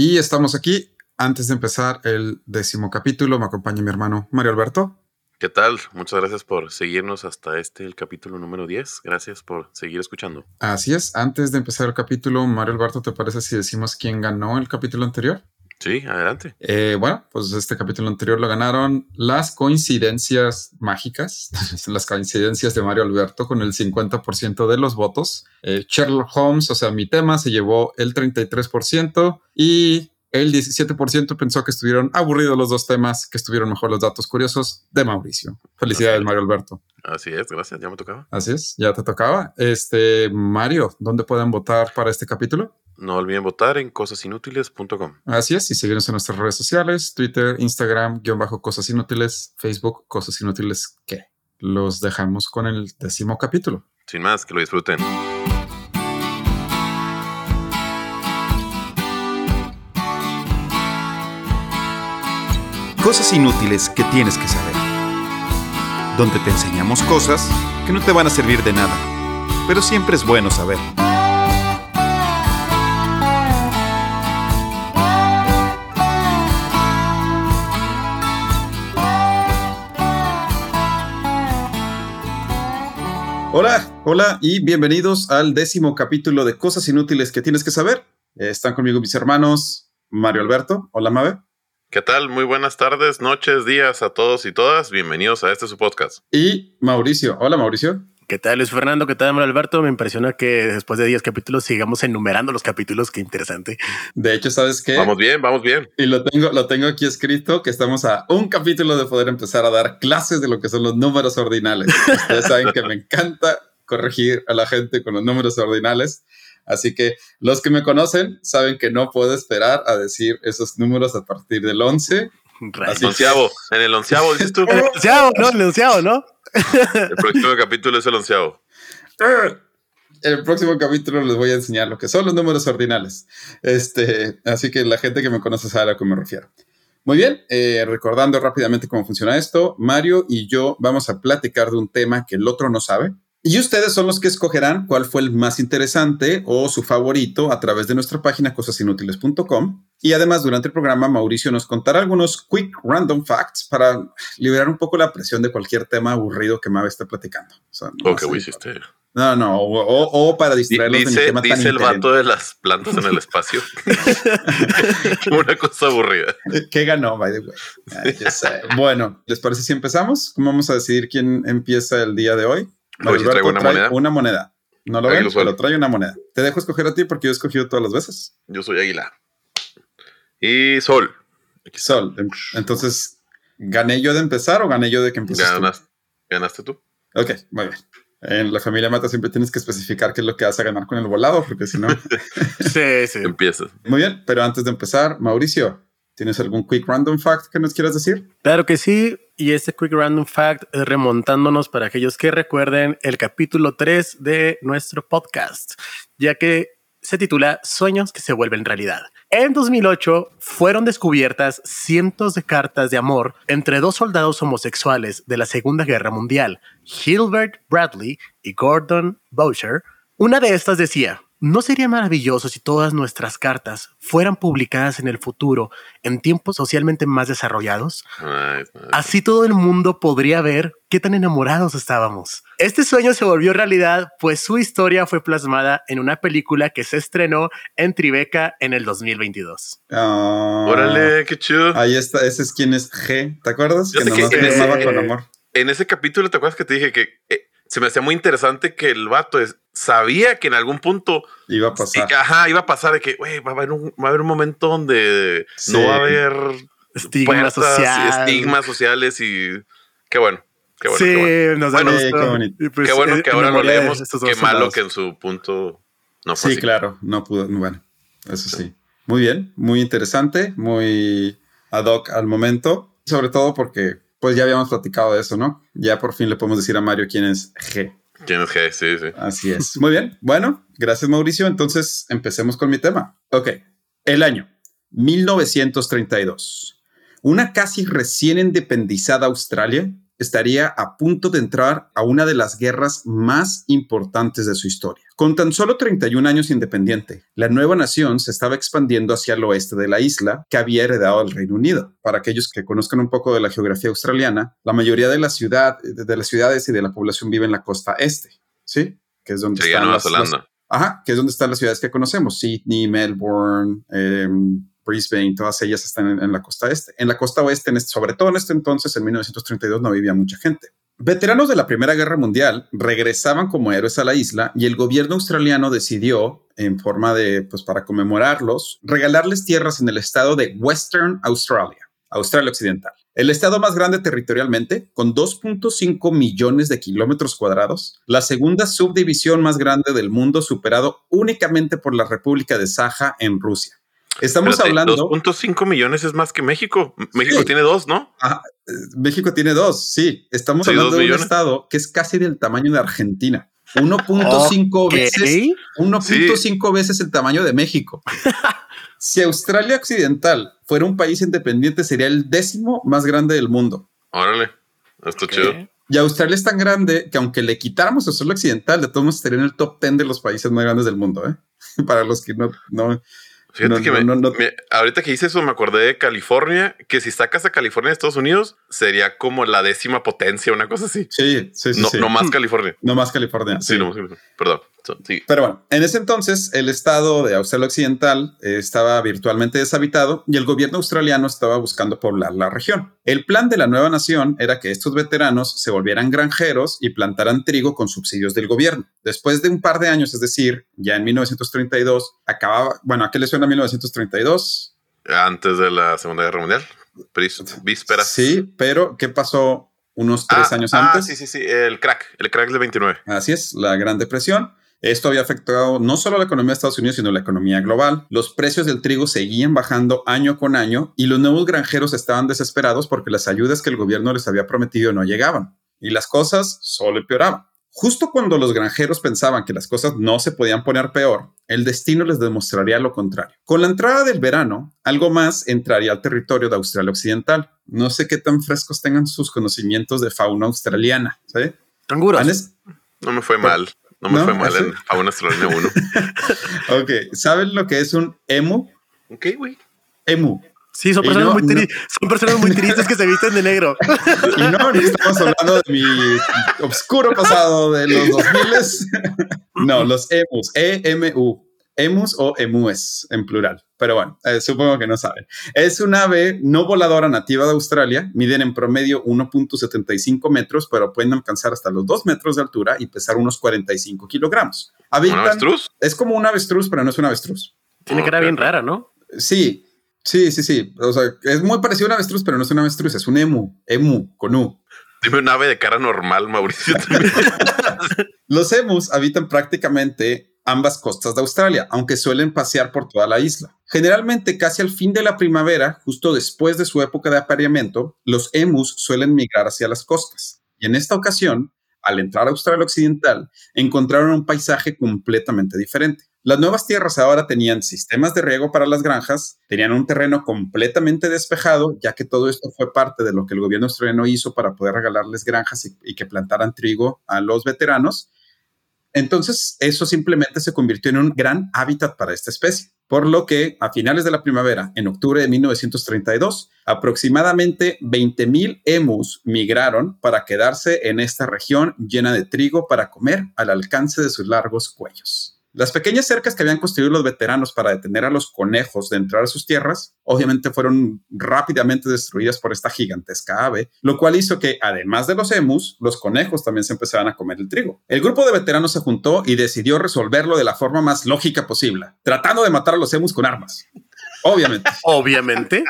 Y estamos aquí. Antes de empezar el décimo capítulo, me acompaña mi hermano Mario Alberto. ¿Qué tal? Muchas gracias por seguirnos hasta este, el capítulo número 10. Gracias por seguir escuchando. Así es. Antes de empezar el capítulo, Mario Alberto, ¿te parece si decimos quién ganó el capítulo anterior? Sí, adelante. Eh, bueno, pues este capítulo anterior lo ganaron las coincidencias mágicas, las coincidencias de Mario Alberto con el 50% de los votos. Eh, Sherlock Holmes, o sea, mi tema, se llevó el 33% y el 17% pensó que estuvieron aburridos los dos temas, que estuvieron mejor los datos curiosos de Mauricio. Felicidades, Mario Alberto. Así es, gracias, ya me tocaba. Así es, ya te tocaba. Este, Mario, ¿dónde pueden votar para este capítulo? No olviden votar en cosasinútiles.com. Así es, y seguirnos en nuestras redes sociales, Twitter, Instagram, guion bajo Cosas Inútiles, Facebook, Cosas Inútiles, ¿qué? Los dejamos con el décimo capítulo. Sin más, que lo disfruten. Cosas inútiles que tienes que saber. Donde te enseñamos cosas que no te van a servir de nada, pero siempre es bueno saber. Hola, hola y bienvenidos al décimo capítulo de Cosas Inútiles que tienes que saber. Eh, están conmigo mis hermanos Mario Alberto. Hola, Mabe. ¿Qué tal? Muy buenas tardes, noches, días a todos y todas. Bienvenidos a este su podcast. Y Mauricio. Hola, Mauricio. ¿Qué tal, Luis Fernando? ¿Qué tal, Mario Alberto? Me impresiona que después de 10 capítulos sigamos enumerando los capítulos. Qué interesante. De hecho, ¿sabes qué? Vamos bien, vamos bien. Y lo tengo, lo tengo aquí escrito que estamos a un capítulo de poder empezar a dar clases de lo que son los números ordinales. Ustedes saben que me encanta corregir a la gente con los números ordinales. Así que los que me conocen saben que no puedo esperar a decir esos números a partir del 11. Así onceavo, en el onceavo, dices tú. En el onceavo, ¿no? En el onceavo, ¿no? El próximo capítulo es el onceavo. El próximo capítulo les voy a enseñar lo que son los números ordinales. Este, así que la gente que me conoce sabe a que me refiero. Muy bien, eh, recordando rápidamente cómo funciona esto, Mario y yo vamos a platicar de un tema que el otro no sabe. Y ustedes son los que escogerán cuál fue el más interesante o su favorito a través de nuestra página cosasinútiles.com. Y además, durante el programa, Mauricio nos contará algunos quick random facts para liberar un poco la presión de cualquier tema aburrido que Mabe esté platicando. O, sea, no, que hiciste. No, no, o, o, para distraerlos dice, de tema dice tan el vato de las plantas en el espacio. Una cosa aburrida. ¿Qué ganó, by the way? Ay, bueno, ¿les parece si empezamos? ¿Cómo vamos a decidir quién empieza el día de hoy? Hoy traigo una trae moneda. Una moneda. No lo ven, pero trae una moneda. Te dejo escoger a ti porque yo he escogido todas las veces. Yo soy águila. Y sol. Sol. Entonces, ¿gané yo de empezar o gané yo de que empieces tú? Ganaste, ganaste tú. Ok, muy bien. En la familia Mata siempre tienes que especificar qué es lo que vas a ganar con el volado, porque si no... Sí, sí. Empiezas. muy bien, pero antes de empezar, Mauricio, ¿tienes algún quick random fact que nos quieras decir? Claro que sí. Y este quick random fact es remontándonos para aquellos que recuerden el capítulo 3 de nuestro podcast, ya que se titula Sueños que se vuelven realidad. En 2008 fueron descubiertas cientos de cartas de amor entre dos soldados homosexuales de la Segunda Guerra Mundial, Gilbert Bradley y Gordon Boucher. Una de estas decía, ¿no sería maravilloso si todas nuestras cartas fueran publicadas en el futuro en tiempos socialmente más desarrollados? Ay. Así todo el mundo podría ver qué tan enamorados estábamos. Este sueño se volvió realidad, pues su historia fue plasmada en una película que se estrenó en Tribeca en el 2022. Ah, Órale, qué chido. Ahí está, ese es quien es G, ¿te acuerdas? Que que nomás en me ese- amaba con amor. En ese capítulo, ¿te acuerdas que te dije que eh, se me hacía muy interesante que el vato es- sabía que en algún punto Iba a pasar. y- ajá, iba a pasar de que, güey, va a haber un, va a haber un momento donde Sí. no va a haber Estigma puertas y social. estigmas sociales y qué bueno, qué bueno, sí, qué bueno. nos da Bueno, gusto. qué pues, Qué bueno eh, que en ahora lo leemos. Qué malo soldados. que en su punto no fue Sí, así. claro, no pudo. Bueno, eso sí. Muy bien, muy interesante, muy ad hoc al momento. Sobre todo porque, pues ya habíamos platicado de eso, ¿no? Ya por fin le podemos decir a Mario quién es G. ¿Quién es G? Sí, sí. Así es. Muy bien. Bueno, gracias Mauricio. Entonces empecemos con mi tema. Ok. El año 1932. Una casi recién independizada Australia estaría a punto de entrar a una de las guerras más importantes de su historia. Con tan solo 31 años independiente, la nueva nación se estaba expandiendo hacia el oeste de la isla que había heredado el Reino Unido. Para aquellos que conozcan un poco de la geografía australiana, la mayoría de, la ciudad, de las ciudades y de la población vive en la costa este, ¿sí? Que es donde están Nueva las, Ajá, que es donde están las ciudades que conocemos, Sydney, Melbourne, em, Brisbane, todas ellas están en, la costa este. En la costa oeste, en este- sobre todo en este entonces, en 1932, no vivía mucha gente. Veteranos de la Primera Guerra Mundial regresaban como héroes a la isla y el gobierno australiano decidió, en forma de, pues para conmemorarlos, regalarles tierras en el estado de Western Australia, Australia Occidental. El estado más grande territorialmente, con 2.5 millones de kilómetros cuadrados, la segunda subdivisión más grande del mundo, superado únicamente por la República de Saja en Rusia. Estamos hablando... 2.5 millones es más que México. México Sí. tiene dos, ¿no? Ajá, eh, México tiene dos, sí. Estamos Sí, hablando de un millones. estado que es casi del tamaño de Argentina. 1.5 Ok. veces 1.5 veces el tamaño de México. si Australia Occidental fuera un país independiente, sería el décimo más grande del mundo. Órale. Está chido. Y Australia es tan grande que aunque le quitáramos a Australia Occidental, de todos modos estaría en el top 10 de los países más grandes del mundo. ¿eh? Para los que no, no, Fíjate No, que no, me- no, no. me- ahorita que hice eso me acordé de California, que si sacas a California de Estados Unidos, sería como la décima potencia, una cosa así. sí, sí, sí. no, sí. no más California. No más California. Sí, no más California. Perdón. Sí. Pero bueno, en ese entonces el estado de Australia Occidental eh, estaba virtualmente deshabitado y el gobierno australiano estaba buscando poblar la región. El plan de la nueva nación era que estos veteranos se volvieran granjeros y plantaran trigo con subsidios del gobierno. Después de un par de años, es decir, ya en 1932, acababa, bueno, ¿a qué le suena 1932? Antes de la Segunda Guerra Mundial. Vísperas. Sí, pero ¿qué pasó unos tres Ah, años ah, antes? sí, sí, sí. El crack. El crack de 29. Así es, la Gran Depresión. Esto había afectado no solo la economía de Estados Unidos, sino la economía global. Los precios del trigo seguían bajando año con año y los nuevos granjeros estaban desesperados porque las ayudas que el gobierno les había prometido no llegaban y las cosas solo empeoraban. Justo cuando los granjeros pensaban que las cosas no se podían poner peor, el destino les demostraría lo contrario. Con la entrada del verano, algo más entraría al territorio de Australia Occidental. No sé qué tan frescos tengan sus conocimientos de fauna australiana. ¿sí? Canguros. ¿Han es- No me fue mal. No me ¿No? fue mal ¿Ah, sí? en Fauna Australia 1. Ok, ¿saben lo que es un emu? ok, güey. Emu. Sí, son personas, no- muy no- son personas muy tristes que se visten de negro. Y no, no estamos hablando de mi oscuro pasado de los 2000. No, los emus, E-M-U. Emus o emúes en plural. Pero bueno, eh, supongo que no saben. Es un ave no voladora nativa de Australia. Miden en promedio 1.75 metros, pero pueden alcanzar hasta los 2 metros de altura y pesar unos 45 kilogramos. ¿Un Habitan- avestruz? es como un avestruz, pero no es un avestruz. Tiene cara Ok. bien rara, ¿no? Sí, sí, sí, sí. O sea, es muy parecido a un avestruz, pero no es un avestruz, es un emu, emu, con U. Dime un ave de cara normal, Mauricio. Los emus habitan prácticamente ambas costas de Australia, aunque suelen pasear por toda la isla. Generalmente, casi al fin de la primavera, justo después de su época de apareamiento, los emus suelen migrar hacia las costas. Y en esta ocasión, al entrar a Australia Occidental, encontraron un paisaje completamente diferente. Las nuevas tierras ahora tenían sistemas de riego para las granjas, tenían un terreno completamente despejado, ya que todo esto fue parte de lo que el gobierno australiano hizo para poder regalarles granjas y, que plantaran trigo a los veteranos. Entonces, eso simplemente se convirtió en un gran hábitat para esta especie, por lo que a finales de la primavera, en octubre de 1932, aproximadamente 20.000 emus migraron para quedarse en esta región llena de trigo para comer al alcance de sus largos cuellos. Las pequeñas cercas que habían construido los veteranos para detener a los conejos de entrar a sus tierras, obviamente fueron rápidamente destruidas por esta gigantesca ave, lo cual hizo que, además de los emus, los conejos también se empezaran a comer el trigo. El grupo de veteranos se juntó y decidió resolverlo de la forma más lógica posible, tratando de matar a los emus con armas. Obviamente. Obviamente.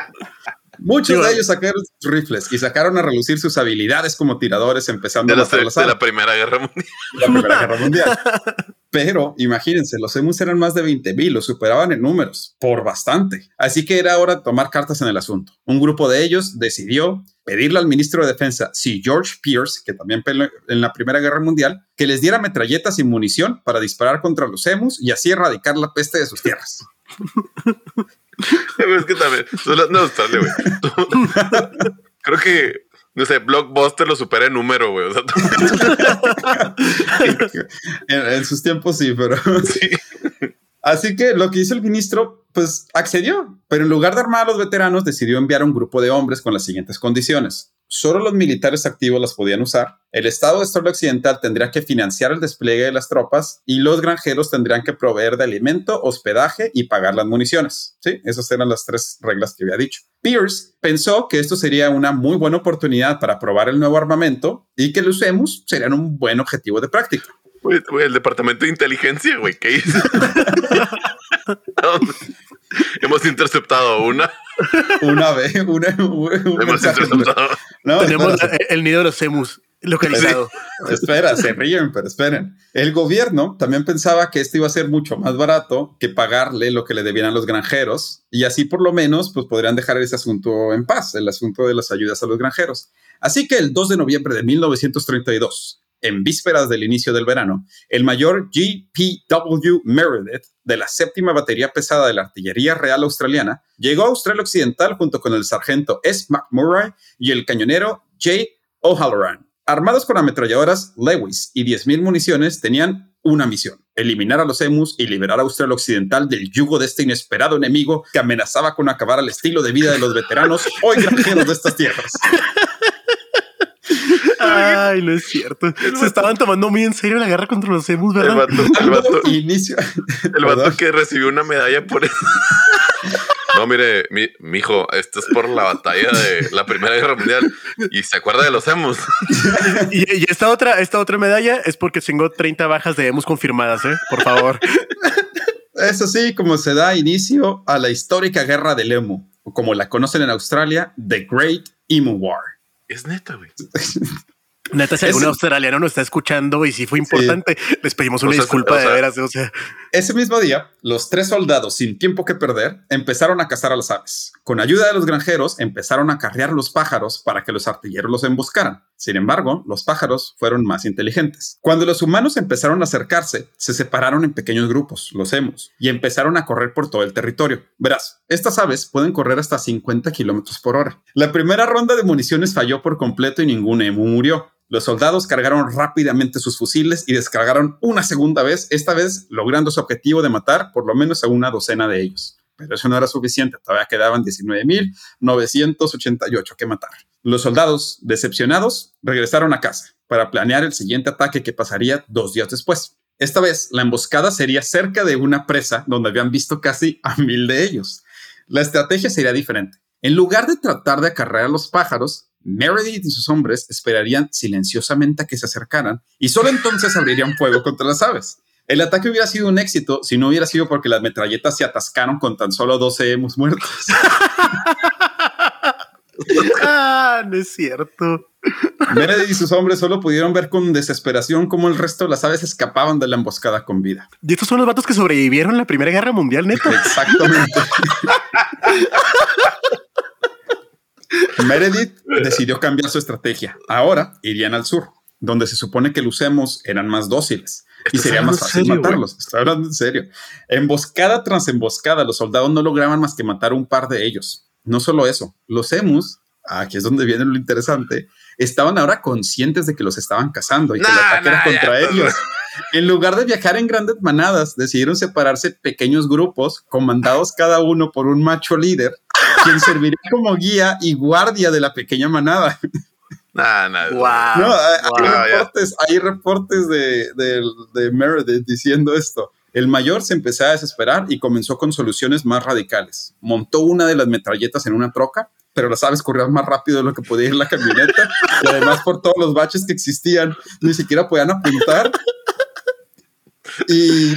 Muchos Digo- de ellos sacaron sus rifles y sacaron a relucir sus habilidades como tiradores, empezando De a la, matar a de la Primera Guerra Mundial. la Primera Guerra Mundial. Pero imagínense, los emus eran más de 20 mil, los superaban en números, por bastante. Así que era hora de tomar cartas en el asunto. Un grupo de ellos decidió pedirle al ministro de Defensa, Sir George Pierce, que también peleó en la Primera Guerra Mundial, que les diera metralletas y munición para disparar contra los emus y así erradicar la peste de sus tierras. las- No, Australia, güey. Creo que No sé, Blockbuster lo supera en número, güey. O sea, en, en sus tiempos sí, pero sí. Así que lo que hizo el ministro, pues accedió, pero en lugar de armar a los veteranos, decidió enviar a un grupo de hombres con las siguientes condiciones. Solo los militares activos las podían usar, el Estado de Australia Occidental tendría que financiar el despliegue de las tropas y los granjeros tendrían que proveer de alimento, hospedaje y pagar las municiones. Sí, esas eran las tres reglas que había dicho. Pierce pensó que esto sería una muy buena oportunidad para probar el nuevo armamento y que los EMUS serían un buen objetivo de práctica. El departamento de inteligencia, güey, ¿qué hizo? Hemos interceptado una. Una vez, una, un mensaje-. No, Tenemos espera. el nido de los emus localizado. Espera, se ríen, pero esperen. El gobierno también pensaba que esto iba a ser mucho más barato que pagarle lo que le debían a los granjeros y así por lo menos pues podrían dejar ese asunto en paz, el asunto de las ayudas a los granjeros. Así que el 2 de noviembre de 1932, en vísperas del inicio del verano, el mayor G.P.W. Meredith de la séptima batería pesada de la Artillería Real Australiana llegó a Australia Occidental junto con el sargento S. McMurray y el cañonero J. O'Halloran. Armados con ametralladoras Lewis y 10.000 municiones, tenían una misión, eliminar a los emus y liberar a Australia Occidental del yugo de este inesperado enemigo que amenazaba con acabar el estilo de vida de los veteranos hoy granjeros de estas tierras. Ay, no es cierto. Se estaban tomando muy en serio la guerra contra los emus, El ¿verdad? vato, el vato, Inicio. el vato que recibió una medalla por eso. No, mire, mi, mijo, esto es por la batalla de la Primera Guerra Mundial. Y se acuerda de los emus. Y, y esta otra, esta otra medalla es porque tengo 30 bajas de emus confirmadas, ¿eh? Por favor. Es así como se da inicio a la histórica guerra del emu, o como la conocen en Australia, The Great Emu War. Es neta, güey. Neta, si algún australiano nos está escuchando y si fue importante, les pedimos una O sea, disculpa o de sea- veras. O sea, Ese mismo día, los tres soldados, sin tiempo que perder, empezaron a cazar a las aves. Con ayuda de los granjeros, empezaron a carrear los pájaros para que los artilleros los emboscaran. Sin embargo, los pájaros fueron más inteligentes. Cuando los humanos empezaron a acercarse, se separaron en pequeños grupos, los emos, y empezaron a correr por todo el territorio. Verás, estas aves pueden correr hasta 50 kilómetros por hora. La primera ronda de municiones falló por completo y ningún emu murió. Los soldados cargaron rápidamente sus fusiles y descargaron una segunda vez, esta vez logrando su objetivo de matar por lo menos a una docena de ellos. Pero eso no era suficiente, todavía quedaban 19.988 que matar. Los soldados, decepcionados, regresaron a casa para planear el siguiente ataque que pasaría dos días después. Esta vez, la emboscada sería cerca de una presa donde habían visto casi a mil de ellos. La estrategia sería diferente. En lugar de tratar de acarrear a los pájaros, Meredith y sus hombres esperarían silenciosamente a que se acercaran y solo entonces abrirían fuego contra las aves. El ataque hubiera sido un éxito si no hubiera sido porque las metralletas se atascaron con tan solo 12 hemos muertos. ah, no es cierto. Meredith y sus hombres solo pudieron ver con desesperación cómo el resto de las aves escapaban de la emboscada con vida. Y estos son los vatos que sobrevivieron en la Primera Guerra Mundial, neta. Exactamente. Meredith decidió cambiar su estrategia. Ahora irían al sur, donde se supone que los emos eran más dóciles y ¿Estás sería más fácil serio, matarlos. Estoy hablando en serio. Emboscada tras emboscada, los soldados no lograban más que matar un par de ellos. No solo eso, los emus, aquí es donde viene lo interesante, estaban ahora conscientes de que los estaban cazando y que el Nah, ataque era contra ya, ellos. En lugar de viajar en grandes manadas, decidieron separarse pequeños grupos, comandados cada uno por un macho líder, quien serviría como guía y guardia de la pequeña manada. Nah, nah. Wow. No, hay, reportes, hay reportes de, de- de Meredith diciendo esto. El mayor se empezó a desesperar y comenzó con soluciones más radicales. Montó una de las metralletas en una troca, pero las aves corrían más rápido de lo que podía ir la camioneta. y además, por todos los baches que existían, ni siquiera podían apuntar. Y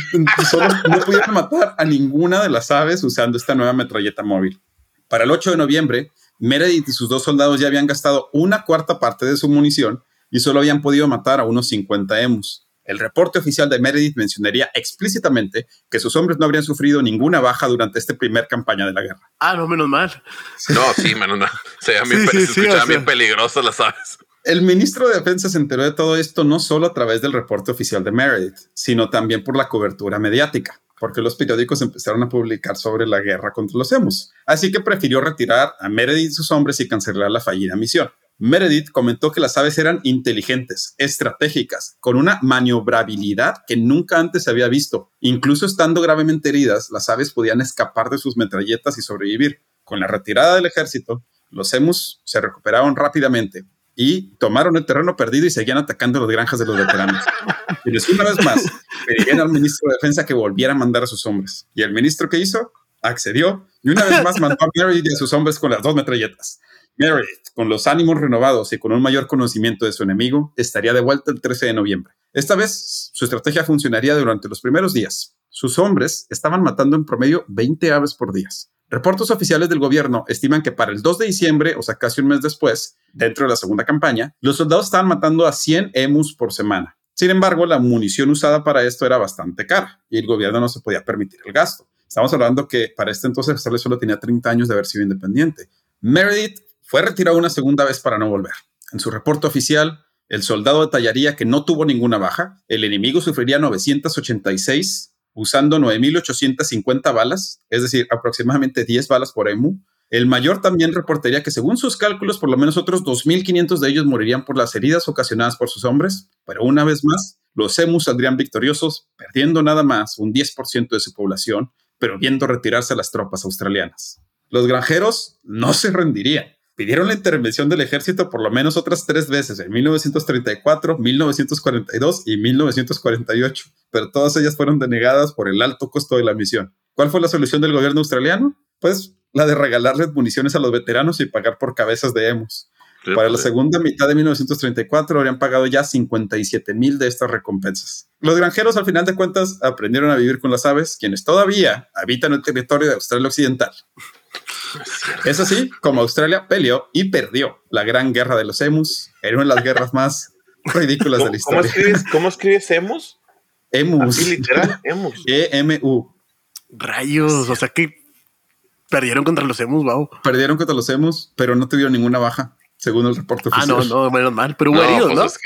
solo no pudieron matar a ninguna de las aves usando esta nueva metralleta móvil. Para el 8 de noviembre, Meredith y sus dos soldados ya habían gastado una cuarta parte de su munición y solo habían podido matar a unos 50 emus. El reporte oficial de Meredith mencionaría explícitamente que sus hombres no habrían sufrido ninguna baja durante esta primer campaña de la guerra. Ah, no, menos mal. No, sí, mano, no. Se, bien Sí, sí, se sí, escuchaban o sea. bien peligrosas las aves. El ministro de Defensa se enteró de todo esto no solo a través del reporte oficial de Meredith, sino también por la cobertura mediática, porque los periódicos empezaron a publicar sobre la guerra contra los emus. Así que prefirió retirar a Meredith y sus hombres y cancelar la fallida misión. Meredith comentó que las aves eran inteligentes, estratégicas, con una maniobrabilidad que nunca antes se había visto. Incluso estando gravemente heridas, las aves podían escapar de sus metralletas y sobrevivir. Con la retirada del ejército, los emus se recuperaron rápidamente y tomaron el terreno perdido y seguían atacando las granjas de los veteranos. Y una vez más, pedirían al ministro de Defensa que volviera a mandar a sus hombres. ¿Y el ministro qué hizo? Accedió y una vez más mandó a Meredith y a sus hombres con las dos metralletas. Meredith, con los ánimos renovados y con un mayor conocimiento de su enemigo, estaría de vuelta el 13 de noviembre. Esta vez, su estrategia funcionaría durante los primeros días. Sus hombres estaban matando en promedio 20 aves por día. Reportes oficiales del gobierno estiman que para el 2 de diciembre, o sea, casi un mes después, dentro de la segunda campaña, los soldados estaban matando a 100 emus por semana. Sin embargo, la munición usada para esto era bastante cara y el gobierno no se podía permitir el gasto. Estamos hablando que para este entonces Australia solo tenía 30 años de haber sido independiente. Meredith fue retirado una segunda vez para no volver. En su reporte oficial, el soldado detallaría que no tuvo ninguna baja, el enemigo sufriría 986 usando 9.850 balas, es decir, aproximadamente 10 balas por EMU. El mayor también reportaría que según sus cálculos, por lo menos otros 2.500 de ellos morirían por las heridas ocasionadas por sus hombres, pero una vez más, los emus saldrían victoriosos, perdiendo nada más un 10% de su población, pero viendo retirarse las tropas australianas. Los granjeros no se rendirían pidieron la intervención del ejército por lo menos otras tres veces, en 1934, 1942 y 1948, pero todas ellas fueron denegadas por el alto costo de la misión. ¿Cuál fue la solución del gobierno australiano? Pues la de regalarles municiones a los veteranos y pagar por cabezas de hemos. Para la segunda mitad de 1934 habrían pagado ya 57 mil de estas recompensas. Los granjeros, al final de cuentas, aprendieron a vivir con las aves, quienes todavía habitan el territorio de Australia Occidental. Es así como Australia peleó y perdió la gran guerra de los emus. Era una de las guerras más ridículas de la historia. ¿Cómo escribes, emus? Emus. literal, emus. E-M-U. Rayos, o sea que perdieron contra los emus, wow. Perdieron contra los emus, pero no tuvieron ninguna baja, según el reporte oficial. Ah, no, no, menos mal, pero hubo heridos, pues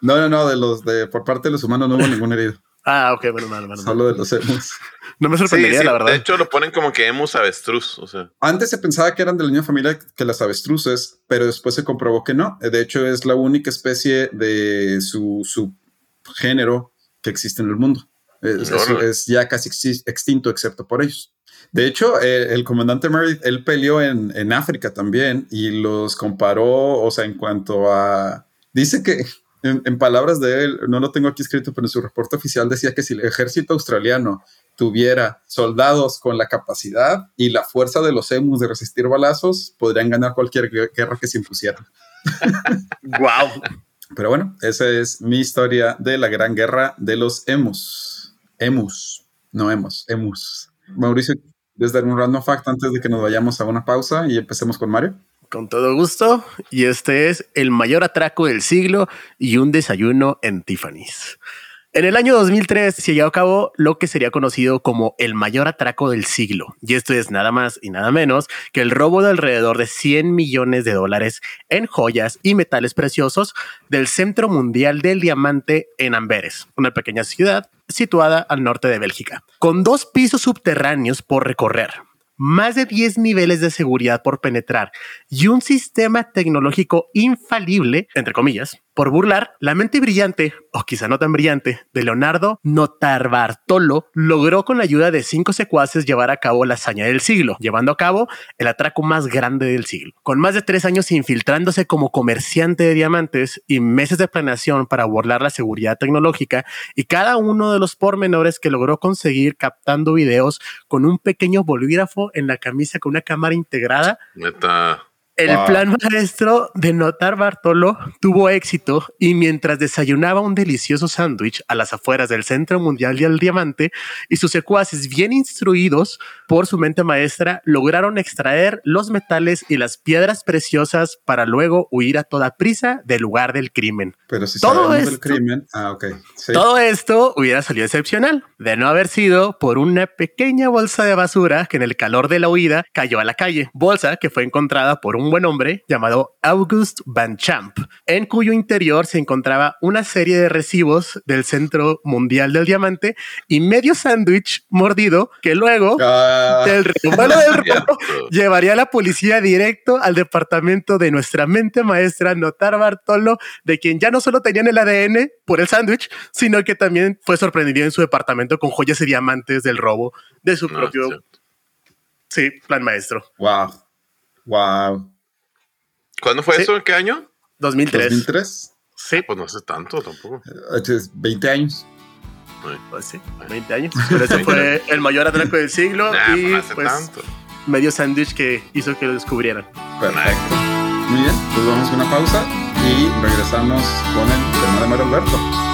¿no? No, no, no, de los de por parte de los humanos no hubo ningún herido. Ah, ok, bueno, mal, Solo de los emus. No me sorprendería, la verdad. De hecho, lo ponen como que emus avestruz. O sea. Antes se pensaba que eran de la misma familia que las avestruces, pero después se comprobó que no. De hecho, es la única especie de su subgénero que existe en el mundo. Es, ya casi extinto, excepto por ellos. De hecho, eh, el comandante Meredith, él peleó en, en África también y los comparó, o sea, en cuanto a... Dice que en, palabras de él, no lo tengo aquí escrito, pero en su reporte oficial decía que si el ejército australiano tuviera soldados con la capacidad y la fuerza de los emus de resistir balazos, podrían ganar cualquier guerra que se impusiera. wow. Pero bueno, esa es mi historia de la gran guerra de los emus. Emus, no emus, emus. Mauricio, ¿quieres dar un random fact antes de que nos vayamos a una pausa y empecemos con Mario? Con todo gusto. Y este es el mayor atraco del siglo y un desayuno en Tiffany's. En el año 2003 se llevó a cabo lo que sería conocido como el mayor atraco del siglo, y esto es nada más y nada menos que el robo de alrededor de 100 millones de dólares en joyas y metales preciosos del Centro Mundial del Diamante en Amberes, una pequeña ciudad situada al norte de Bélgica, con dos pisos subterráneos por recorrer más de 10 niveles de seguridad por penetrar y un sistema tecnológico infalible, entre comillas, por burlar, la mente brillante, o quizá no tan brillante, de Leonardo Notarbartolo logró con la ayuda de cinco secuaces llevar a cabo la hazaña del siglo, llevando a cabo el atraco más grande del siglo. Con más de tres años infiltrándose como comerciante de diamantes y meses de planeación para burlar la seguridad tecnológica y cada uno de los pormenores que logró conseguir captando videos con un pequeño bolígrafo en la camisa con una cámara integrada. El plan maestro de Notar Bartolo tuvo éxito y mientras desayunaba un delicioso sándwich a las afueras del Centro Mundial del Diamante y sus secuaces bien instruidos por su mente maestra lograron extraer los metales y las piedras preciosas para luego huir a toda prisa del lugar del crimen. Pero si todo esto, crimen, ah, todo esto hubiera salido excepcional de no haber sido por una pequeña bolsa de basura que en el calor de la huida cayó a la calle, bolsa que fue encontrada por un un buen hombre llamado August Van Champ, en cuyo interior se encontraba una serie de recibos del Centro Mundial del Diamante y medio sándwich mordido que luego Ah, del del robo llevaría a la policía directo al departamento de nuestra mente maestra Notar Bartolo, de quien ya no solo tenían el ADN por el sándwich, sino que también fue sorprendido en su departamento con joyas y diamantes del robo de su No, propio, sí, plan maestro. wow. Wow. ¿Cuándo fue Sí. eso? ¿En qué año? 2003. 2003. Sí, Pues no hace tanto tampoco. Eh, es 20 años. pues sí, 20 años. Pero ese fue el mayor atraco del siglo Nah, y no hace pues tanto. medio sándwich que hizo que lo descubrieran. Perfecto. Muy bien, pues vamos a una pausa y regresamos con el tema de Mario Alberto.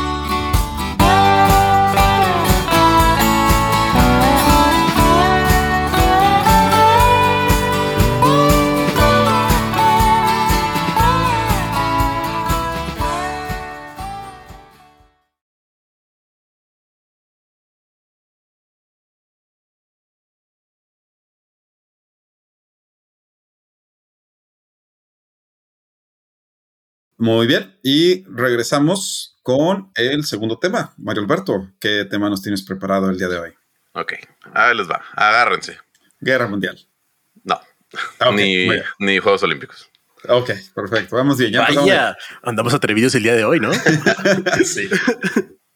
Muy bien, y regresamos con el segundo tema. Mario Alberto, ¿qué tema nos tienes preparado el día de hoy? Ok, ahí les va. Agárrense. Guerra Mundial. No, Ah, ni, ni Juegos Olímpicos. Ok, perfecto. Vamos bien. Ya Vaya, andamos atrevidos el día de hoy, ¿no? sí.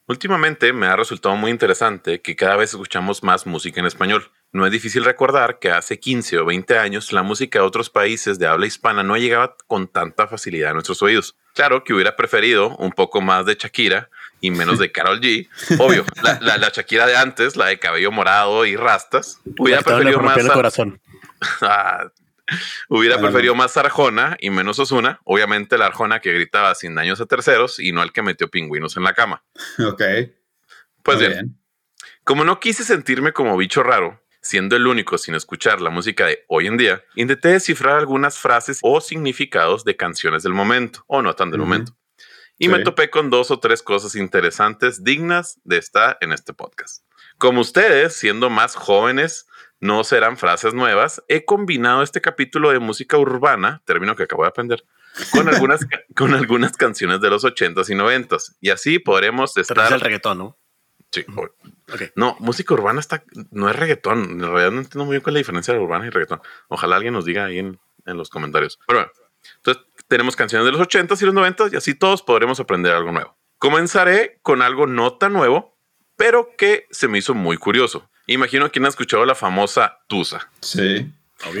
Últimamente me ha resultado muy interesante que cada vez escuchamos más música en español. No es difícil recordar que hace 15 o 20 años la música de otros países de habla hispana no llegaba con tanta facilidad a nuestros oídos. Claro que hubiera preferido un poco más de Shakira y menos de Carol G. Obvio, la, la- la Shakira de antes, la de cabello morado y rastas, hubiera preferido más el corazón. Hubiera preferido más Arjona y menos Osuna. Obviamente la Arjona que gritaba sin daños a terceros y no el que metió pingüinos en la cama. Ok. Pues bien, como no quise sentirme como bicho raro, siendo el único sin escuchar la música de hoy en día, intenté descifrar algunas frases o significados de canciones del momento, o no tan del momento. Y Sí. me topé con dos o tres cosas interesantes dignas de estar en este podcast. Como ustedes, siendo más jóvenes, no serán frases nuevas, he combinado este capítulo de música urbana, término que acabo de aprender, con algunas, con algunas canciones de los 80s y 90s. Y así podremos estar... al reggaetón, ¿no? Sí, o- Ok. no, música urbana está, no es reggaetón. En realidad no entiendo muy bien cuál es la diferencia de urbana y reggaetón. Ojalá alguien nos diga ahí en, en los comentarios. Pero bueno, entonces tenemos canciones de los 80s y los 90s y así todos podremos aprender algo nuevo. Comenzaré con algo no tan nuevo, pero que se me hizo muy curioso. Imagino quien ha escuchado la famosa Tusa. Sí.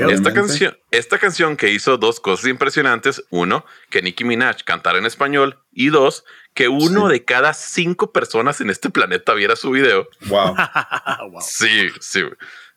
Esta canción, esta canción que hizo dos cosas impresionantes. Uno, que Nicki Minaj cantara en español. Y dos, que uno Sí. de cada cinco personas en este planeta viera su video. Wow. Wow. Sí, sí.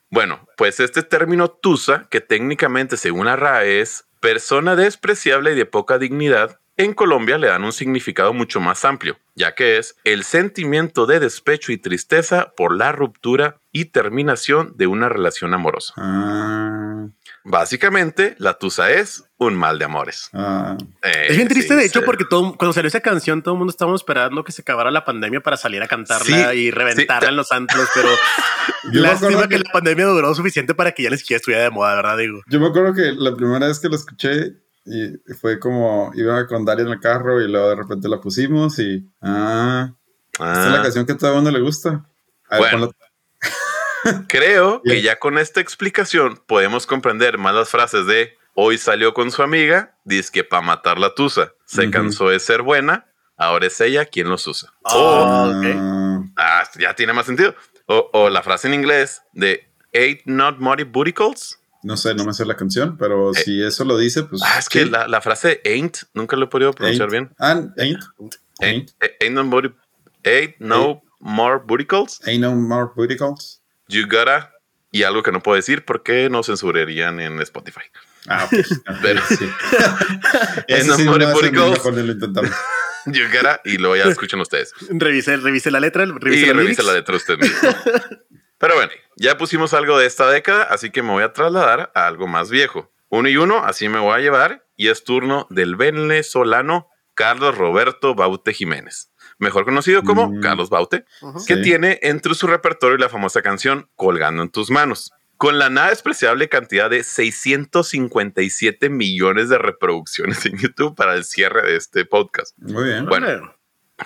Bueno, pues este término tusa, que técnicamente según la RAE es persona despreciable y de poca dignidad, en Colombia le dan un significado mucho más amplio, ya que es el sentimiento de despecho y tristeza por la ruptura y terminación de una relación amorosa. Ah, Básicamente, la tusa es un mal de amores. ah, Eh, Es bien triste, sí, de hecho, sí. porque todo, cuando salió esa canción, todo el mundo estábamos esperando que se acabara la pandemia para salir a cantarla Sí, y reventarla sí. en los antros, pero lástima que... que- la pandemia duró suficiente para que ya ni siquiera estuviera de moda, ¿verdad? Digo, Yo me acuerdo que la primera vez que lo escuché y fue como iba con Daria en el carro y luego de repente la pusimos y ah, esta es la Ah, canción que a todo el mundo le gusta. A ver, Bueno. ponla- Creo que ya con esta explicación podemos comprender más las frases de hoy salió con su amiga, dice que para matar la tusa, se cansó de ser buena, ahora es ella quien los usa. Ah. Oh, ok. Ah, ah, ya tiene más sentido. O, o la frase en inglés de Ain't not muddy booty calls. No sé, no me sé la canción, pero Eh. si eso lo dice, pues. Ah, es que sí. la, la frase ain't nunca lo he podido pronunciar Ain't. bien. Ah, ain't. Ain't, Ain't. ain't no, booty, ain't no more booty calls. Ain't no more booty calls. You gotta. Y algo que no puedo decir porque no censurarían en Spotify. Ah, ok. Ah, Pero- sí. Ain't no sí more booty calls. You gotta. Y luego ya escuchen ustedes. revise, revise la letra, revise y la revise la letra usted mismo. Pero bueno, ya pusimos algo de esta década, así que me voy a trasladar a algo más viejo. Uno y uno, así me voy a llevar, y es turno del venezolano Carlos Roberto Baute Jiménez, mejor conocido como Mm. Carlos Baute, que Sí. tiene entre su repertorio la famosa canción Colgando en tus manos. con la nada despreciable cantidad de 657 millones de reproducciones en YouTube para el cierre de este podcast. Muy bien. Bueno,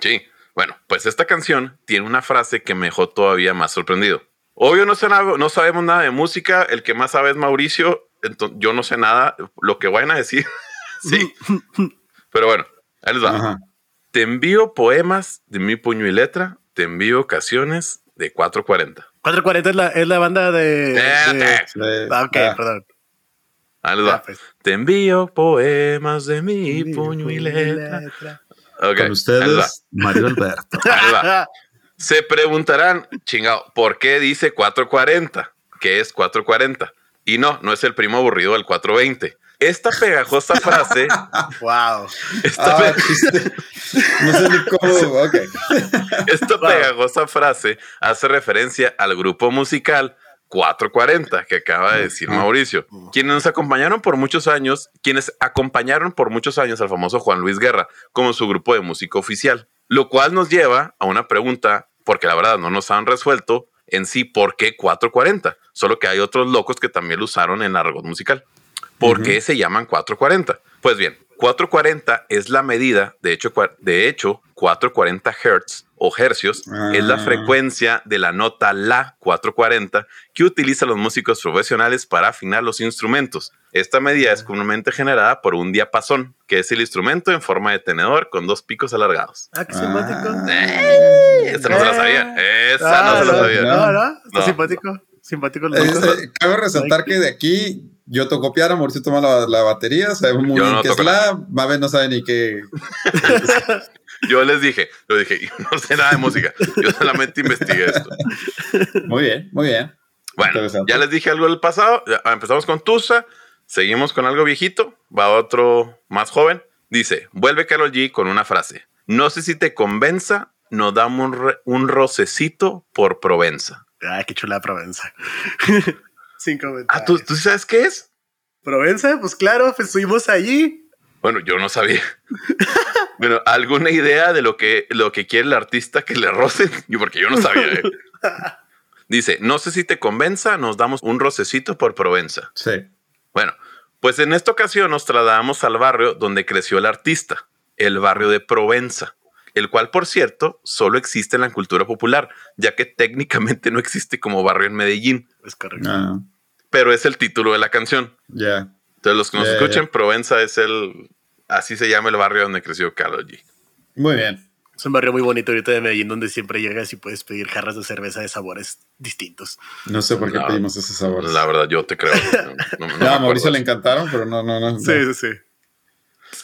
sí. Bueno, pues esta canción tiene una frase que me dejó todavía más sorprendido. Obvio no, sé nada, no sabemos nada de música, el que más sabe es Mauricio, entonces yo no sé nada, lo que vayan a decir, sí. Pero bueno, ahí les va. Ajá. Te envío poemas de mi puño y letra, te envío ocasiones de 440. 440 es la, es la banda de. de- Espérate. Sí. Ah, ok, Ah, perdón. Ahí les va. Ah, pues. Te envío poemas de mi puño y letra. Ok, Con ustedes, Mario Alberto. Ahí les va. Se preguntarán, chingado, ¿por qué dice 440? ¿Qué es 440? Y no, no es el primo aburrido del 420. Esta pegajosa frase, Wow. esta, Ah, pe-. No sé ni cómo. Ok. esta Wow. pegajosa frase hace referencia al grupo musical 440 que acaba de decir Mauricio, quienes nos acompañaron por muchos años, quienes acompañaron por muchos años al famoso Juan Luis Guerra como su grupo de música oficial, lo cual nos lleva a una pregunta, porque la verdad no nos han resuelto en sí por qué 440, solo que hay otros locos que también lo usaron en argot musical. ¿Por qué se llaman 440? Pues bien, 440 es la medida, de hecho, de hecho 440 Hz o hercios es la Ah. frecuencia de la nota La 440 que utilizan los músicos profesionales para afinar los instrumentos. Esta medida es comúnmente generada por un diapasón, que es el instrumento en forma de tenedor con dos picos alargados. Ah, qué simpático. ¡Eh! Esa no se la sabía. Esa no Ah, se la no, sabía. No, no, está No. simpático. Simpático. el eh, cabe resaltar que de aquí yo toco piano, Mauricio toma la, la batería, sabemos muy Yo bien no qué es la, Mabe no sabe ni qué. Yo les dije, yo dije, yo no sé nada de música. Yo solamente investigué esto. Muy bien, muy bien. Bueno, ya les dije algo del pasado. Ya empezamos con Tusa. Seguimos con algo viejito. Va otro más joven. Dice, vuelve Carol G con una frase. No sé si te convenza, nos damos un, re- un rocecito por Provenza. Ay, qué chula Provenza. Sin comentarios. Ah, ¿tú, ¿tú sí sabes qué es? Provenza, pues claro, pues estuvimos allí. Bueno, yo no sabía. bueno, ¿alguna idea de lo que, lo que quiere el artista que le rocen? Porque yo no sabía. ¿eh? Dice, no sé si te convenza, nos damos un rocecito por Provenza. Sí. Bueno, pues en esta ocasión nos trasladamos al barrio donde creció el artista, el barrio de Provenza, el cual, por cierto, solo existe en la cultura popular, ya que técnicamente no existe como barrio en Medellín, Es correcto. Ah, pero es el título de la canción. ya. Entonces, los que nos escuchen. Provenza es el, así se llama el barrio donde creció Karol G. Muy bien. Es un barrio muy bonito ahorita de Medellín donde siempre llegas y puedes pedir jarras de cerveza de sabores distintos. No sé por qué No, pedimos esos sabores. La verdad, yo te creo. No, no- no me No, a Mauricio le encantaron, pero no, no, no. Sí, sí, sí.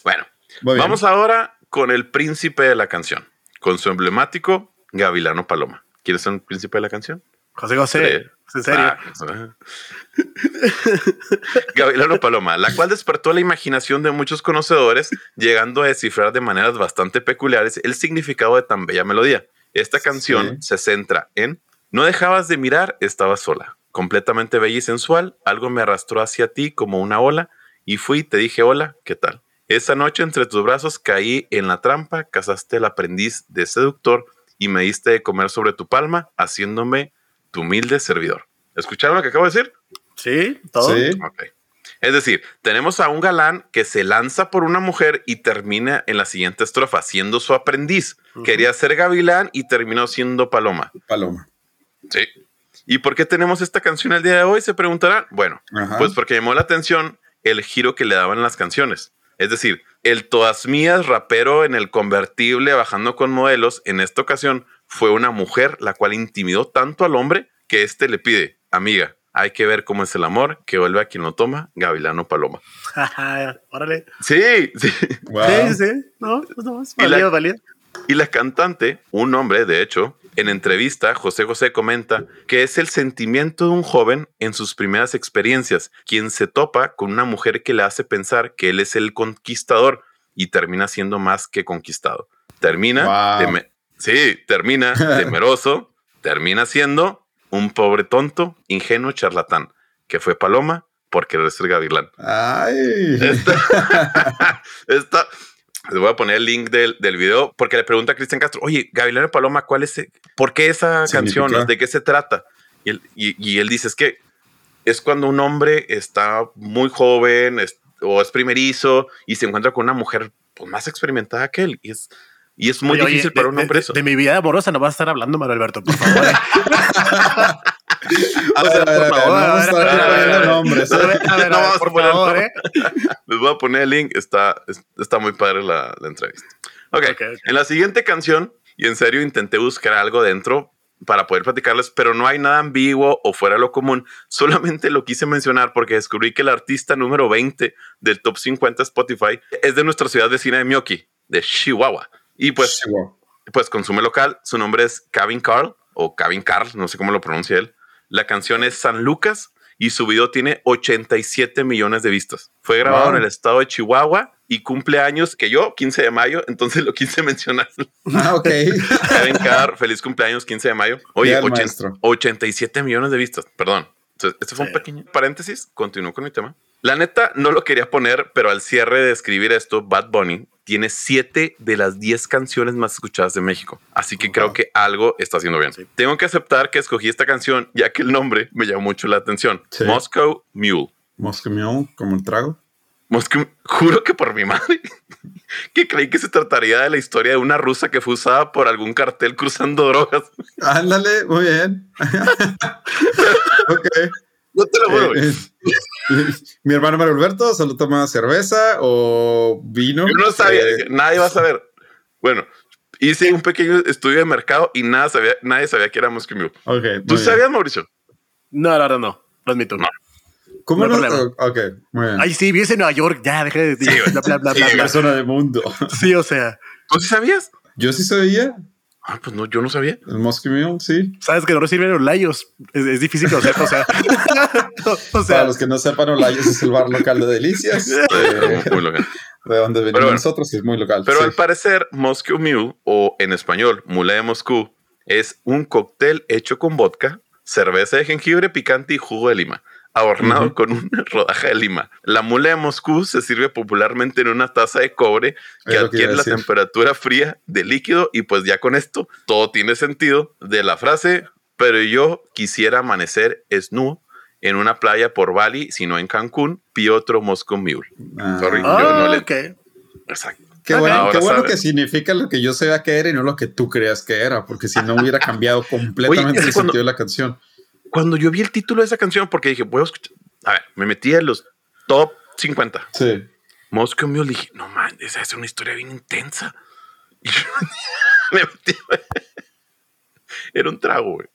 Bueno, vamos ahora con el príncipe de la canción, con su emblemático Gavilano Paloma. ¿Quieres ser un príncipe de la canción? José José, Sí. ¿es en serio? Gavilano Paloma, la cual despertó la imaginación de muchos conocedores, llegando a descifrar de maneras bastante peculiares el significado de tan bella melodía. Esta canción se centra en No dejabas de mirar, estaba sola, completamente bella y sensual, algo me arrastró hacia ti como una ola y fui te dije hola, ¿qué tal? Esa noche entre tus brazos caí en la trampa, cazaste el aprendiz de seductor y me diste de comer sobre tu palma, haciéndome tu humilde servidor. ¿Escucharon lo que acabo de decir? Sí, todo. Sí. Es decir, tenemos a un galán que se lanza por una mujer y termina en la siguiente estrofa siendo su aprendiz. Quería ser gavilán y terminó siendo paloma. Paloma. Sí. ¿Y por qué tenemos esta canción el día de hoy? Se preguntarán. Bueno, Ajá. pues porque llamó la atención el giro que le daban las canciones. Es decir, el todas mías rapero en el convertible bajando con modelos, en esta ocasión fue una mujer la cual intimidó tanto al hombre que éste le pide, amiga, hay que ver cómo es el amor, que vuelve a quien lo toma, Gavilano Paloma. Órale. Sí, sí. Wow. Sí, sí, sí. No, pues no, es Y la- válido. Y la cantante, un hombre de hecho, en entrevista, José José comenta que es el sentimiento de un joven en sus primeras experiencias, quien se topa con una mujer que le hace pensar que él es el conquistador y termina siendo más que conquistado. Termina, Wow. Sí, termina temeroso, termina siendo un pobre tonto, ingenuo charlatán, que fue Paloma por querer ser gavilán. Ay. Esta, esta- les voy a poner el link del, del video porque le pregunta a Cristian Castro, oye, Gavilano Paloma, ¿cuál es? e- ¿Por qué esa Significa. canción? ¿De qué se trata? Y él, y- y él dice, es que es cuando un hombre está muy joven o es primerizo y se encuentra con una mujer pues, más experimentada que él. Y es, y es muy difícil para un hombre de, eso. De, mi vida amorosa no vas a estar hablando, Mario Alberto, por favor. o sea, por favor, no vamos a estar nombres. No vamos a poner favor, ¿eh? Les voy a poner el link. Está, está muy padre la, la entrevista. Okay. ok, en la siguiente canción, y en serio intenté buscar algo dentro para poder platicarles, pero no hay nada ambiguo o fuera de lo común. Solamente lo quise mencionar porque descubrí que el artista número 20 del top 50 Spotify es de nuestra ciudad vecina de Miyoki, de Chihuahua. Y pues, pues consume local. Su nombre es Kevin Carl o Kevin Carl, no sé cómo lo pronuncia él. La canción es San Lucas y su video tiene 87 millones de vistas. Fue grabado en el estado de Chihuahua y cumple años que yo, 15 de mayo, entonces lo quise mencionar. Ah, ok. Kevin Carr, feliz cumpleaños, 15 de mayo. Oye, 87 millones de vistas, perdón. Entonces, este fue un pequeño paréntesis, continúo con mi tema. La neta, no lo quería poner, pero al cierre de escribir esto, Bad Bunny tiene siete de las 10 canciones más escuchadas de México. Así que creo que algo está haciendo bien. Tengo que aceptar que escogí esta canción ya que el nombre me llamó mucho la atención. Moscow Mule. Moscow Mule, como el trago. Moscow, juro que por mi madre, que creí que se trataría de la historia de una rusa que fue usada por algún cartel cruzando drogas. Ándale, muy bien. ok. No te lo juro. Eh, eh, mi hermano Mario Alberto solo toma cerveza o vino. Yo no sabía, eh, nadie va a saber. Bueno, hice un pequeño estudio de mercado y nada sabía, nadie sabía que era Moscow. Okay, ¿Tú sabías, Mauricio? No, la verdad no. Lo admito. No. ¿Cómo no? no? Ok, muy bien. Ay, sí, vives en Nueva York, ya, deja de decir sí, bla, bla, bla, bla, persona del mundo. Sí, o sea. ¿Tú sí sabías? Yo sí sabía. Ah, pues no, yo no sabía. El Moscow Mule, sí. Sabes que no sirven Olayos. Es, es difícil que lo sepa, o sea. o sea. Para los que no sepan, Olayos es el bar local de delicias. eh, muy local. De donde venimos bueno, nosotros, es muy local. Pero sí. al parecer, Moscow Mule, o en español, Mule de Moscú, es un cóctel hecho con vodka, cerveza de jengibre picante y jugo de lima adornado uh -huh. con una rodaja de lima. La mula de Moscú se sirve popularmente en una taza de cobre que adquiere la temperatura fría de líquido y pues ya con esto todo tiene sentido de la frase, pero yo quisiera amanecer snu en una playa por Bali, sino en Cancún, Piotro Moscow Mule. Ah. Sorry, Oh, yo no le... ok. Exacto. Qué bueno, qué bueno que significa lo que yo sabía que era y no lo que tú creas que era, porque si no hubiera cambiado completamente Oye, el cuando- sentido de la canción. Cuando yo vi el título de esa canción, porque dije, voy a escuchar... A ver, me metí en los top 50. Sí. Moscow Mule, dije, no man, esa es una historia bien intensa. Y me metí. Era un trago, güey.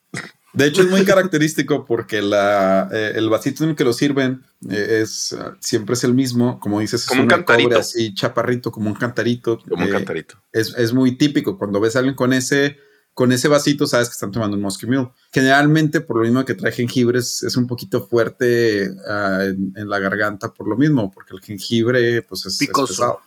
De hecho, es muy característico porque la, eh, el vasito en el que lo sirven eh, es uh, siempre es el mismo, como dices, es Como un una cantarito. así chaparrito, como un cantarito. Como un eh, cantarito. es, es muy típico. Cuando ves a alguien con ese, con ese vasito, sabes que están tomando un Moscow Mule. Generalmente, por lo mismo que trae jengibre, es, es un poquito fuerte ah, en, en la garganta, por lo mismo, porque el jengibre, pues es, es Picoso. pesado.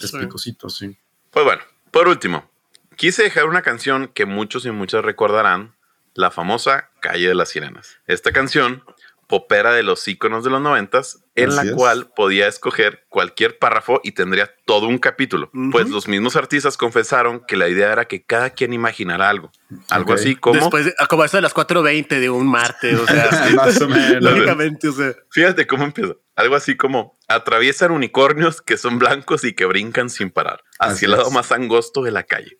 Es Sí. picosito, sí. Pues bueno, por último, quise dejar una canción que muchos y muchas recordarán, la famosa Calle de las Sirenas. Esta canción, popera de los íconos de los noventas, en la Así es. cual podía escoger cualquier párrafo y tendría todo un capítulo. Ujú. Pues los mismos artistas confesaron que la idea era que cada quien imaginara algo. Algo Ok. así como... Después, de, como eso de las 4.20 de un martes, o sea, Más o menos. lógicamente, o sea. Fíjate cómo empieza. Algo así como atraviesan unicornios que son blancos y que brincan sin parar hacia Así el lado es. más angosto de la calle.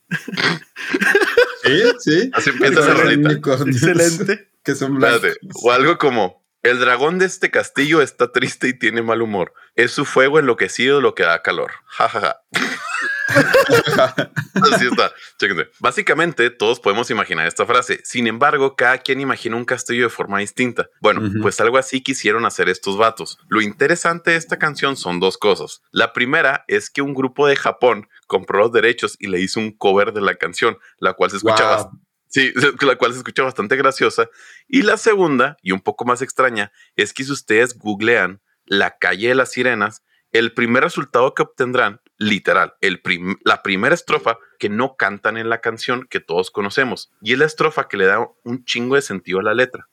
Sí, sí. Así empieza esa rolita. unicornios Excelente. Que son blancos. Espérate. O algo como el dragón de este castillo está triste y tiene mal humor. Es su fuego enloquecido lo que da calor. Ja, ja, ja. Así está. Chéquense. Básicamente, todos podemos imaginar esta frase. Sin embargo, cada quien imagina un castillo de forma distinta. Bueno, pues algo así quisieron hacer estos vatos. Lo interesante de esta canción son dos cosas. La primera es que un grupo de Japón compró los derechos y le hizo un cover de la canción, la cual se escucha Wow. Sí, la cual se escucha bastante graciosa. Y la segunda, y un poco más extraña, es que si ustedes googlean la calle de las sirenas, el primer resultado que obtendrán, literal, el prim- la primera estrofa que no cantan en la canción que todos conocemos. Y es la estrofa que le da un chingo de sentido a la letra.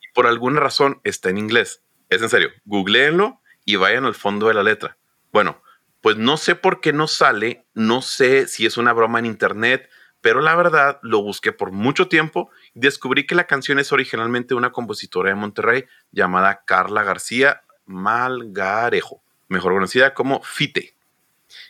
Y por alguna razón está en inglés. Es en serio, googleenlo y vayan al fondo de la letra. Bueno, pues no sé por qué no sale, no sé si es una broma en internet, pero la verdad lo busqué por mucho tiempo y descubrí que la canción es originalmente una compositora de Monterrey llamada Carla García Malgarejo, mejor conocida como Fite.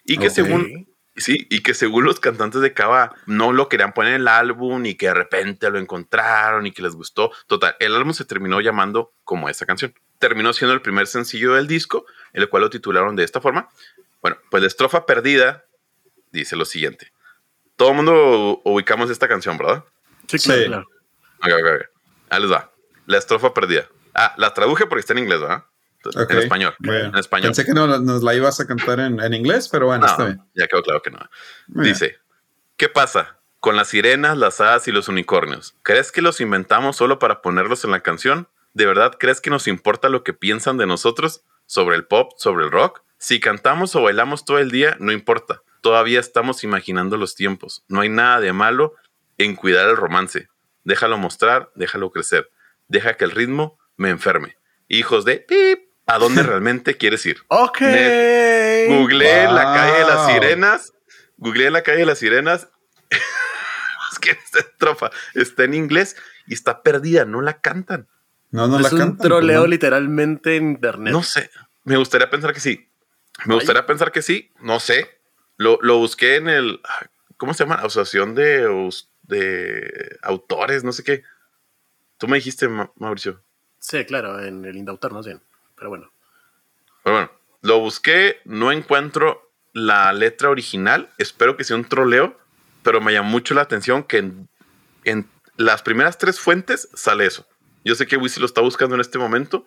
Y que según Sí, y que según los cantantes de Cava no lo querían poner en el álbum y que de repente lo encontraron y que les gustó. Total, el álbum se terminó llamando como esa canción. Terminó siendo el primer sencillo del disco, el cual lo titularon de esta forma. Bueno, pues la estrofa perdida dice lo siguiente. Todo el mundo ubicamos esta canción, ¿verdad? Sí, claro, Sí. claro. Ok, ok, ok. Ahí les va. La estrofa perdida. Ah, la traduje porque está en inglés, ¿verdad? En español. En español. Pensé que no, nos la ibas a cantar en, en inglés, pero bueno, No, está bien. ya quedó claro que no. Muy bien. Dice, ¿qué pasa con las sirenas, las hadas y los unicornios? ¿Crees que los inventamos solo para ponerlos en la canción? ¿De verdad crees que nos importa lo que piensan de nosotros sobre el pop, sobre el rock? Si cantamos o bailamos todo el día, no importa. Todavía estamos imaginando los tiempos. No hay nada de malo en cuidar el romance. Déjalo mostrar, déjalo crecer. Deja que el ritmo me enferme. Hijos de pip, ¿a dónde realmente quieres ir? Ok. Googleé la calle de las sirenas. Googleé la calle de las sirenas. es que esta estrofa está en inglés y está perdida, no la cantan. No, no es la un cantan. troleo no. literalmente en internet. No sé. Me gustaría pensar que sí. Me gustaría pensar que sí. No sé. Lo, lo busqué en el. ¿Cómo se llama? Asociación de, de autores, no sé qué. Tú me dijiste, Ma- Mauricio. Sí, claro, en el Indautor más bien. Pero bueno. Pero bueno, lo busqué, no encuentro la letra original. Espero que sea un troleo, pero me llamó mucho la atención que en, en las primeras tres fuentes sale eso. Yo sé que Wisi lo está buscando en este momento.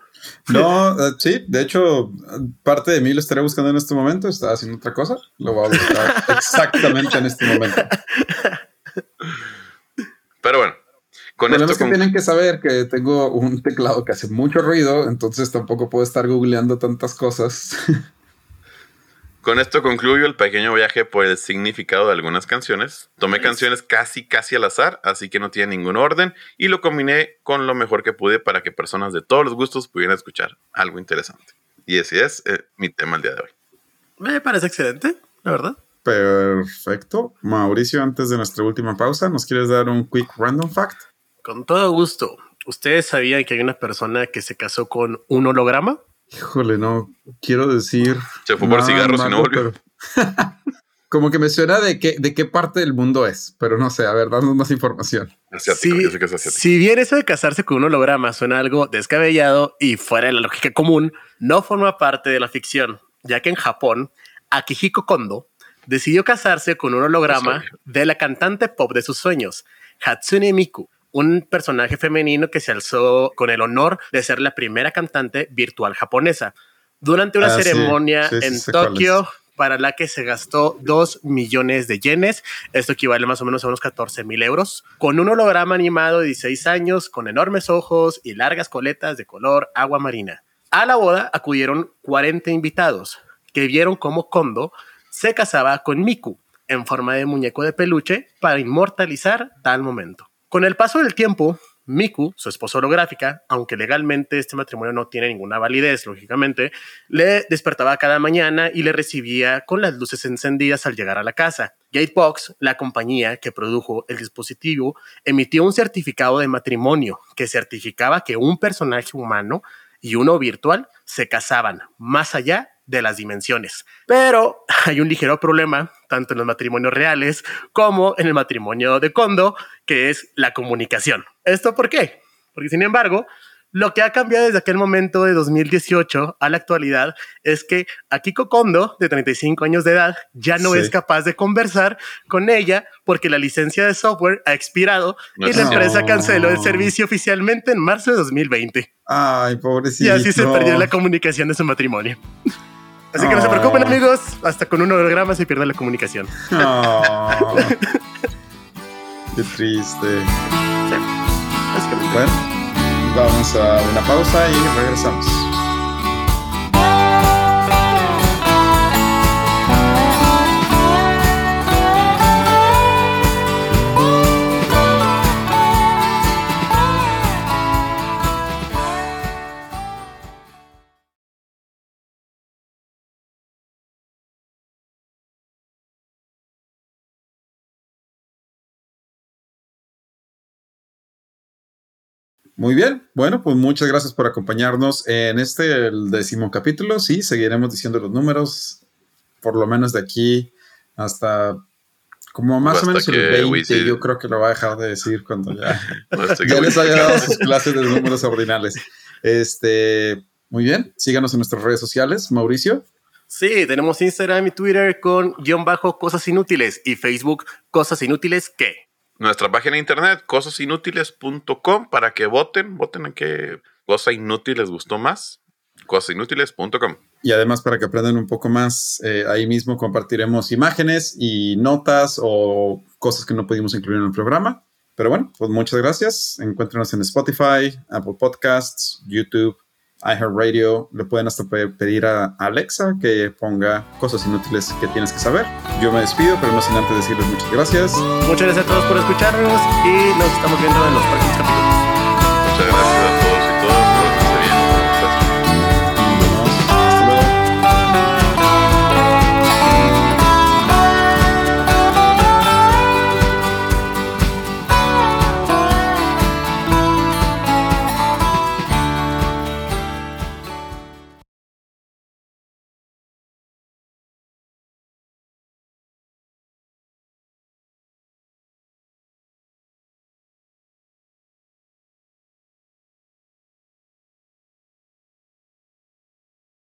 No, eh, sí, de hecho, parte de mí lo estaría buscando en este momento. Estaba haciendo otra cosa. Lo voy a buscar exactamente en este momento. Pero bueno, con El problema esto es que con- tienen que saber que tengo un teclado que hace mucho ruido, entonces tampoco puedo estar googleando tantas cosas. Con esto concluyo el pequeño viaje por el significado de algunas canciones. Tomé canciones casi, casi al azar, así que no tiene ningún orden, y lo combiné con lo mejor que pude para que personas de todos los gustos pudieran escuchar algo interesante. Y ese es eh, mi tema el día de hoy. Me parece excelente, la verdad. Perfecto. Mauricio, antes de nuestra última pausa, ¿nos quieres dar un quick random fact? Con todo gusto. ¿Ustedes sabían que hay una persona que se casó con un holograma? Híjole, no quiero decir. Se fue por cigarros y no volvió. pero- Como que me suena de qué, de qué parte del mundo es, pero no sé, a ver, danos más información. Asiático, Si- yo sé que es asiático. si bien eso de casarse con un holograma suena algo descabellado y fuera de la lógica común, no forma parte de la ficción, ya que en Japón, Akihiko Kondo decidió casarse con un holograma de la cantante pop de sus sueños, Hatsune Miku, un personaje femenino que se alzó con el honor de ser la primera cantante virtual japonesa. Durante una Ah, ceremonia Sí, sí, en Tokio, para la que se gastó 2 millones de yenes. Esto equivale más o menos a unos 14 mil euros. Con un holograma animado de 16 años, con enormes ojos y largas coletas de color agua marina. A la boda acudieron 40 invitados que vieron cómo Kondo se casaba con Miku en forma de muñeco de peluche para inmortalizar tal momento. Con el paso del tiempo, Miku, su esposa holográfica, aunque legalmente este matrimonio no tiene ninguna validez, lógicamente, le despertaba cada mañana y le recibía con las luces encendidas al llegar a la casa. Gatebox, la compañía que produjo el dispositivo, emitió un certificado de matrimonio que certificaba que un personaje humano y uno virtual se casaban más allá de las dimensiones. Pero hay un ligero problema, tanto en los matrimonios reales como en el matrimonio de Kondo, que es la comunicación. ¿Esto por qué? Porque sin embargo, lo que ha cambiado desde aquel momento de 2018 a la actualidad es que Akiko Kondo, de 35 años de edad, ya no Sí. es capaz de conversar con ella porque la licencia de software ha expirado No y la empresa canceló el servicio oficialmente en marzo de 2020. Ay, pobrecito. Y así se perdió la comunicación de su matrimonio. Así que no se preocupen, amigos. Hasta con un holograma se pierde la comunicación. Oh. Qué triste. Básicamente. Bueno, vamos a una pausa y regresamos. Muy bien, bueno, pues muchas gracias por acompañarnos en este, el décimo capítulo. Sí, seguiremos diciendo los números, por lo menos de aquí hasta como más o menos el 20. Yo creo que lo va a dejar de decir cuando ya, ya les haya dado sus clases de números ordinales. Este, muy bien, síganos en nuestras redes sociales, Mauricio. Sí, tenemos Instagram y Twitter con guion bajo cosas inútiles y Facebook cosas inútiles que nuestra página de internet, cosasinútiles.com, para que voten, voten en qué cosa inútil les gustó más, cosasinútiles.com. Y además para que aprendan un poco más, eh, ahí mismo compartiremos imágenes y notas o cosas que no pudimos incluir en el programa. Pero bueno, pues muchas gracias. Encuéntrenos en Spotify, Apple Podcasts, YouTube, iHeartRadio. Le pueden hasta pedir a Alexa que ponga cosas inútiles que tienes que saber. Yo me despido, pero no sin antes decirles muchas gracias. Muchas gracias a todos por escucharnos y nos estamos viendo en los próximos capítulos.